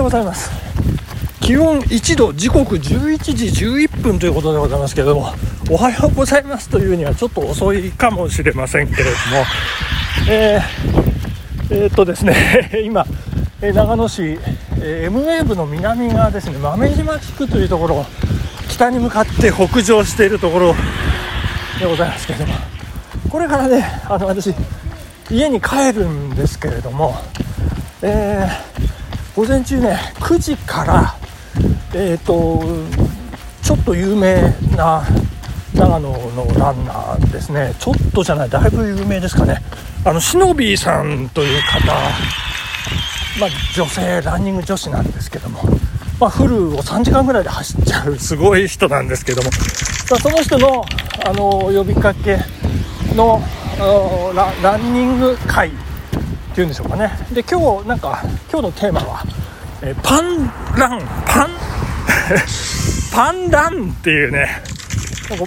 ようございます。気温1度時刻11時11分ということでございますけれどもおはようございますというにはちょっと遅いかもしれませんけれどもえー、えー、っとですね 今長野市 M ウェーブの南側ですね豆島地区というところ北に向かって北上しているところでございますけれどもこれからねあの私家に帰るんですけれども、えー、午前中ね9時からえっ、ー、とちょっと有名な長野のランナーですね。ちょっとじゃないだいぶ有名ですかね。あのシノビーさんという方まあ、女性ランニング女子なんですけども、まあ、フルを3時間ぐらいで走っちゃうすごい人なんですけども、まあ、その人のあの呼びかけのランニング会っていうんでしょうかね。で今日なんか今日のテーマは、えパンランパン パンランっていうね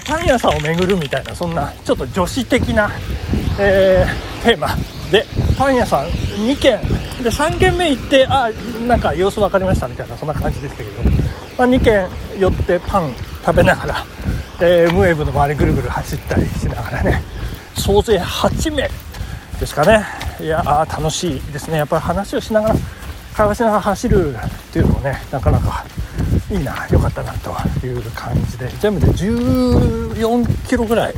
パン屋さんを巡るみたいなそんなちょっと女子的な、えー、テーマでパン屋さん2軒で3軒目行ってあなんか様子分かりましたみたいなそんな感じでしたけど、まあ、2軒寄ってパン食べながら、えー、ムエブの周りぐるぐる走ったりしながらね総勢8名ですかね。いや楽しいですね。やっぱり話をしながら会話しながら走るっていうのもねなかなかいいな良かったなという感じで。全部で14キロぐらい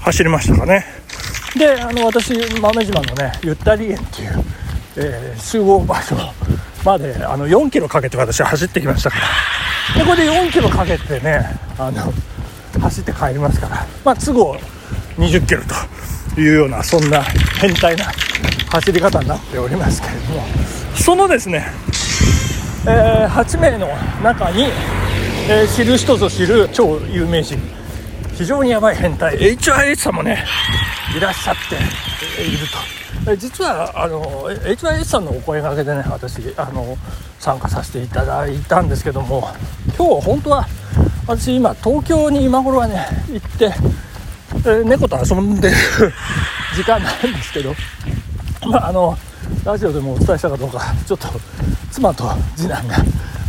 走りましたかね。であの私豆島のねゆったり園っていう、えー、集合場所まであの4キロかけて私は走ってきましたから。でこれで4キロかけてねあの走って帰りますから。まあ都合20キロというようなそんな変態な走り方になっておりますけれども。そのですね、えー、8名の中に、えー、知る人ぞ知る超有名人。非常にやばい変態。HIH さんもね。いらっしゃっていると。実はあの HIS さんのお声がけでね私あの参加させていただいたんですけども。今日本当は私今東京に今頃はね行って、えー、猫と遊んでる 時間なんですけど まああのラジオでもお伝えしたかどうかちょっと妻と次男が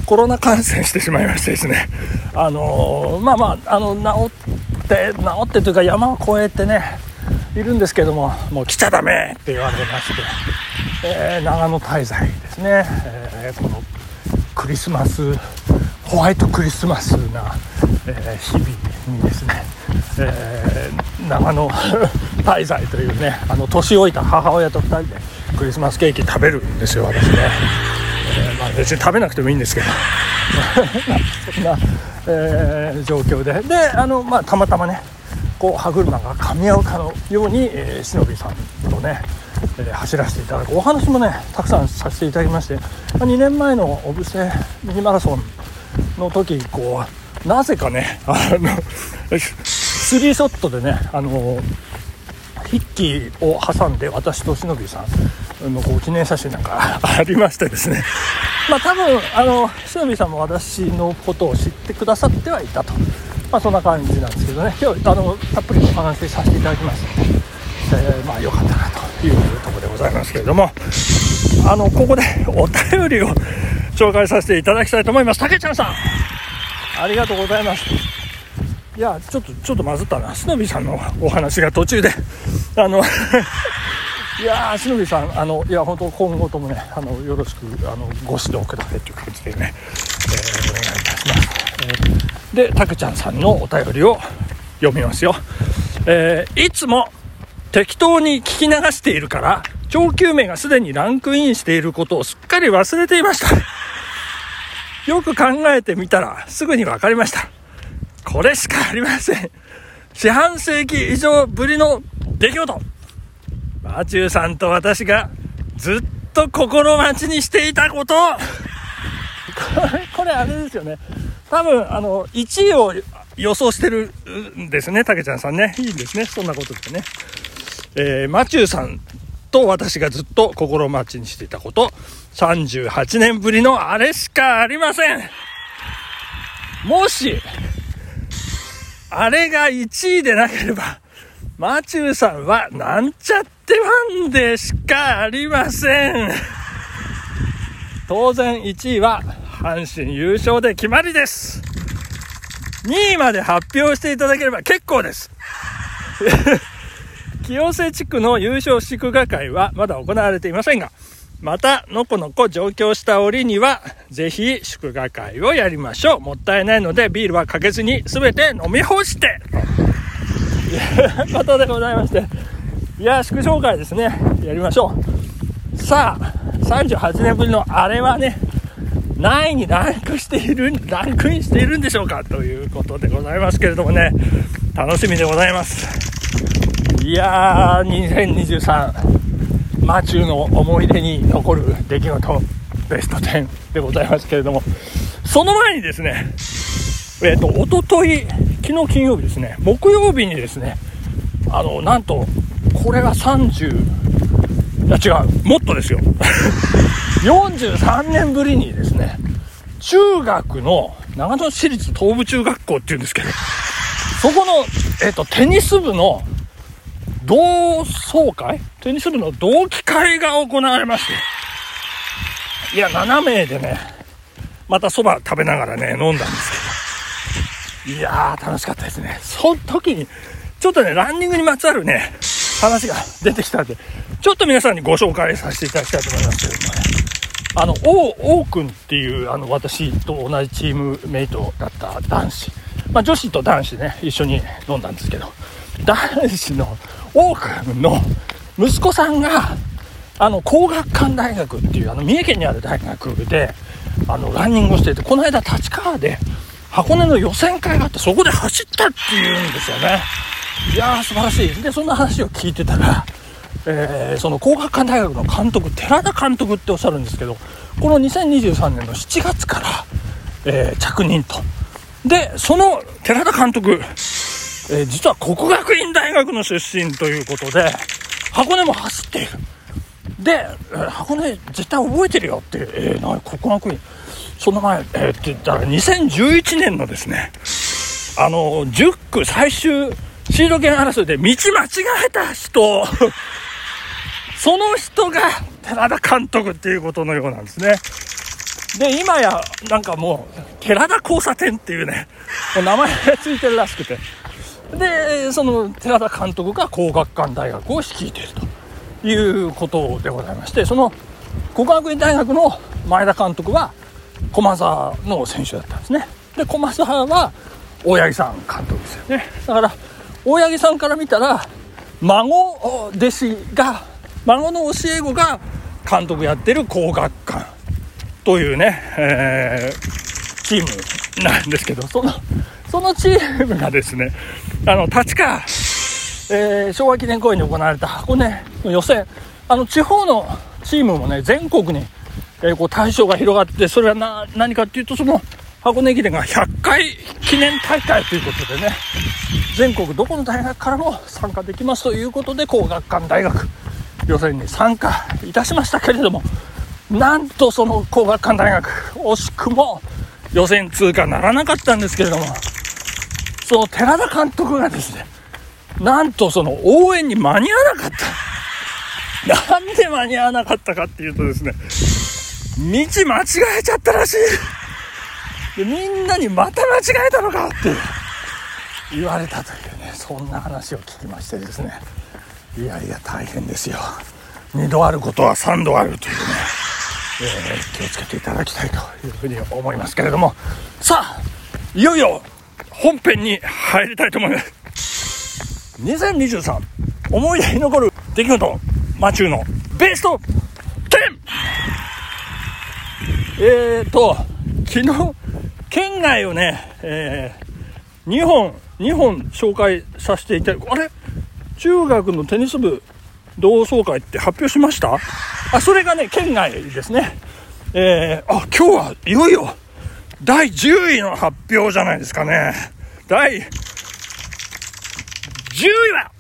コロナ感染してしまいましてですね。あのまあまああの治って治ってというか山を越えてねいるんですけどももう来ちゃダメって言われまして、えー、長野滞在ですね、えー、このクリスマスホワイトクリスマスな、えー、日々にですね、えー、長野滞在というねあの年老いた母親と2人でクリスマスケーキ食べるんですよ私ね、えー、まあ、別に食べなくてもいいんですけど。そんな、えー、状況で。であの、まあ、たまたまねこう歯車が噛み合うかのように、えー、しのびさんとね、えー、走らせていただくお話もねたくさんさせていただきまして、まあ、2年前の小布施ミニマラソンの時こうなぜかねあのスリーショットでねあの筆記を挟んで私としのびさんのこう記念写真なんかありましてですね。まあ多分あのしのびさんも私のことを知ってくださってはいたと。まあ、そんな感じなんですけどね。今日あのたっぷりお話しさせていただきました、えー、まあ良かったなというところでございますけれども。あのここでお便りを紹介させていただきたいと思います。たけちゃんさん。ありがとうございますいやちょっとちょっとまずったな。しのびさんのお話が途中で。あの いやー、しのびさん、あの、いや、本当今後ともね、あの、よろしく、あの、ご指導くださいという感じでね、えー、お願いいたします。えーでたくちゃんさんのお便りを読みますよ、えー、いつも適当に聞き流しているから長久名がすでにランクインしていることをすっかり忘れていました。よく考えてみたらすぐに分かりました。これしかありません四半世紀以上ぶりの出来事マチューさんと私がずっと心待ちにしていたことこれ これあれですよね多分、あの、1位を予想してるんですね、たけちゃんさんね。いいんですね、そんなことでね。えー、マチューさんと私がずっと心待ちにしていたこと、38年ぶりのあれしかありません。もし、あれが1位でなければ、マチューさんはなんちゃってファンでしかありません。当然1位は阪神優勝で決まりです。2位まで発表していただければ結構です。清瀬地区の優勝祝賀会はまだ行われていませんが、また、のこのこ上京した折には、ぜひ祝賀会をやりましょう。もったいないので、ビールはかけずに全て飲み干してということでございまして、いや、祝勝会ですね。やりましょう。さあ、38年ぶりのあれはね、何位にランクしている、ランクインしているんでしょうか？ということでございますけれどもね、楽しみでございます。いやー、2023、マチューの思い出に残る出来事、ベスト10でございますけれども、その前にですね、えっ、ー、と、おととい、昨日金曜日ですね、木曜日にですね、あの、なんと、これが30、いや違う、もっとですよ。43年ぶりにですね、中学の長野市立東部中学校っていうんですけど、そこの、えっ、と、テニス部の同窓会？テニス部の同期会が行われまして、いや、7名でね、また蕎麦食べながらね、飲んだんですけど、いやー、楽しかったですね。その時に、ちょっとね、ランニングにまつわるね、話が出てきたんで、ちょっと皆さんにご紹介させていただきたいと思いますけれどもね。あの、王、王くんっていう、あの、私と同じチームメイトだった男子。まあ、女子と男子ね、一緒に飲んだんですけど、男子の王くの息子さんが、あの、工学館大学っていう、あの、三重県にある大学で、あの、ランニングをしていて、この間立川で、箱根の予選会があって、そこで走ったっていうんですよね。いやー、素晴らしい。で、そんな話を聞いてたら、えー、その工学館大学の監督、寺田監督っておっしゃるんですけど、この2023年の7月から、えー、着任と。で、その寺田監督、えー、実は国学院大学の出身ということで、箱根も走っている。で、えー、箱根絶対覚えてるよって、えー、な国学院、その前、えー、って言ったら2011年のですね、あの、10区最終シード権争いで道間違えた人、その人が寺田監督っていうことのようなんですね。で、今や、なんかもう、寺田交差点っていうね、名前がついてるらしくて。で、その寺田監督が工学館大学を率いているということでございまして、その国学院大学の前田監督は駒沢の選手だったんですね。で、駒沢は大八木さん監督ですよね。だから、大八木さんから見たら、孫弟子が、孫の教え子が監督やってる工学館というね、えー、チームなんですけど、その、そのチームがですね、あの、立川、えー、昭和記念公園に行われた箱根の予選、あの、地方のチームもね、全国に、えー、こう対象が広がって、それはな、何かっていうと、その、箱根駅伝が100回記念大会ということでね、全国どこの大学からも参加できますということで、工学館大学予選に参加いたしましたけれども、なんとその工学館大学、惜しくも予選通過ならなかったんですけれども、その寺田監督がですね、なんとその応援に間に合わなかった。なんで間に合わなかったかっていうとですね、道間違えちゃったらしい。でみんなにまた間違えたのかって言われたというねそんな話を聞きましてですねいやいや大変ですよ2度あることは3度あるというね、えー、気をつけていただきたいというふうに思いますけれどもさあいよいよ本編に入りたいと思います2023思い出に残る出来事マチューのベスト 10! えーと昨日県外をね、えー、2本2本紹介させていただく。あれ？中学のテニス部同窓会って発表しました？あ、それがね、県外ですね。えー、あ、今日はいよいよ第10位の発表じゃないですかね。第10位は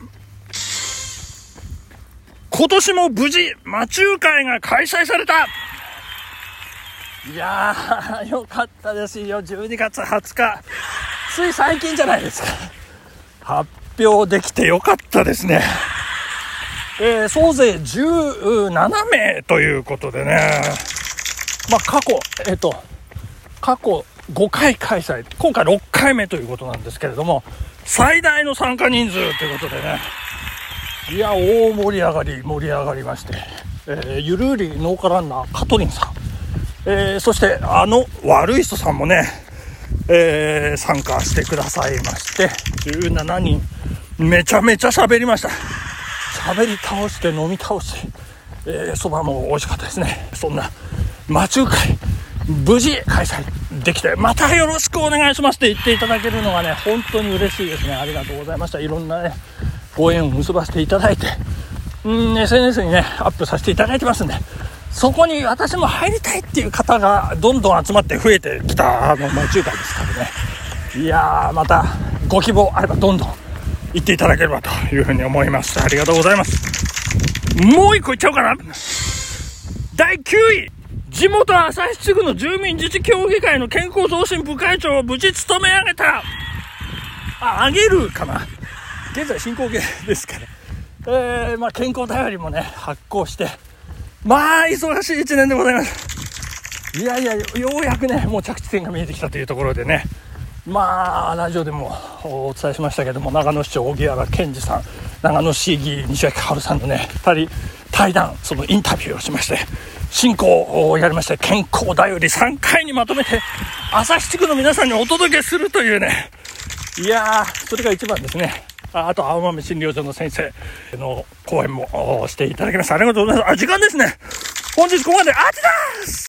今年も無事、魔中会が開催されたいやー、よかったですよ。12月20日。つい最近じゃないですか。発表できてよかったですね。えー、総勢17名ということでね。まあ、過去、えっと、過去5回開催、今回6回目ということなんですけれども、最大の参加人数ということでね、いや、大盛り上がり、盛り上がりまして、えー、ゆるり農家ランナー、カトリンさん、えー、そしてあの悪い人さんもね、えー、参加してくださいまして、17人、めちゃめちゃ喋りました。喋り倒して飲み倒して、え、そばも美味しかったですね。そんな、魔中会、無事開催できて、またよろしくお願いしますって言っていただけるのがね、本当に嬉しいですね。ありがとうございました。いろんなね、ご縁を結ばせていただいて、うん、SNS にね、アップさせていただいてますんで、そこに私も入りたいっていう方がどんどん集まって増えてきたあの、ま、中華ですからね。いやー、またご希望あればどんどん行っていただければというふうに思います。ありがとうございます。もう一個いっちゃおうかな。第9位。地元旭地区の住民自治協議会の健康増進部会長を無事務め上げた。あ、あげるかな。現在進行形ですから。えー、まあ健康頼りもね、発行して、まあ、忙しい一年でございます。いやいや、ようやくね、もう着地点が見えてきたというところでね、まあ、ラジオでもお伝えしましたけども、長野市長、荻原健二さん、長野市議員、西脇春さんのね、2人対談、そのインタビューをしまして、進行をやりまして、健康だより3回にまとめて、朝日地区の皆さんにお届けするというね、いやー、それが一番ですね。あと、青豆診療所の先生の講演もしていただきました。ありがとうございます。あ、時間ですね。本日ここまで、あちだー